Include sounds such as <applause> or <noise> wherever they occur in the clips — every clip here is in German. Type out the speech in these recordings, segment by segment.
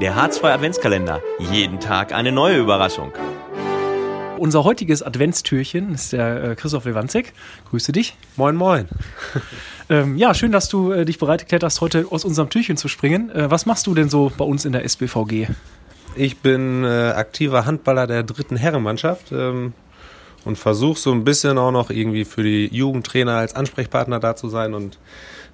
Der H2 Adventskalender. Jeden Tag eine neue Überraschung. Unser heutiges Adventstürchen ist der äh, Christoph Lewandzek. Grüße dich. Moin, moin. <laughs> Ähm, ja, schön, dass du äh, dich bereit erklärt hast, heute aus unserem Türchen zu springen. Äh, was machst du denn so bei uns in der SBVG? Ich bin äh, aktiver Handballer der dritten Herrenmannschaft ähm, und versuche so ein bisschen auch noch irgendwie für die Jugendtrainer als Ansprechpartner da zu sein. Und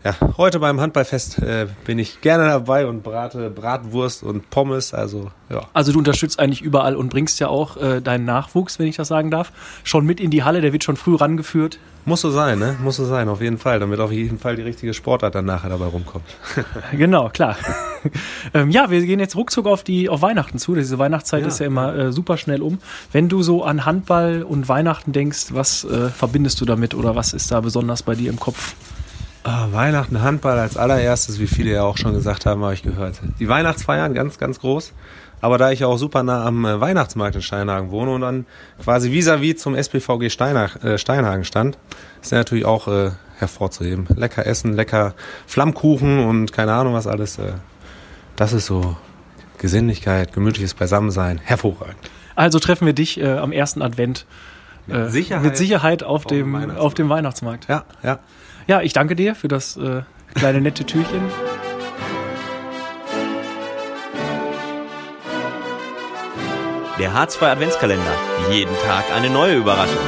ja, heute beim Handballfest äh, bin ich gerne dabei und brate Bratwurst und Pommes. Also ja. Also du unterstützt eigentlich überall und bringst ja auch äh, deinen Nachwuchs, wenn ich das sagen darf, schon mit in die Halle. Der wird schon früh rangeführt. Muss so sein, ne? Muss so sein, auf jeden Fall, damit auf jeden Fall die richtige Sportart dann nachher dabei rumkommt. genau, klar. <laughs> <laughs> ähm, ja, wir gehen jetzt ruckzuck auf die auf Weihnachten zu. Diese Weihnachtszeit Ja. ist ja immer äh, super schnell um. Wenn du so an Handball und Weihnachten denkst, was äh, verbindest du damit oder was ist da besonders bei dir im Kopf? Ah, Weihnachten, Handball als allererstes, wie viele ja auch schon gesagt haben, habe ich gehört. Die Weihnachtsfeiern ganz, ganz groß. Aber da ich ja auch super nah am äh, Weihnachtsmarkt in Steinhagen wohne und dann quasi vis-à-vis zum SPVG Steinach, äh, Steinhagen stand, ist ja natürlich auch äh, hervorzuheben. Lecker essen, lecker Flammkuchen und keine Ahnung was alles. Äh, das ist so Gesinnlichkeit, gemütliches Beisammensein. Hervorragend. Also treffen wir dich äh, am ersten Advent Mit äh, Sicherheit mit Sicherheit auf dem Weihnachtsmarkt. auf dem Weihnachtsmarkt. Ja, ja. Ja, ich danke dir für das äh, kleine nette Türchen. Der H2 Adventskalender. Jeden Tag eine neue Überraschung.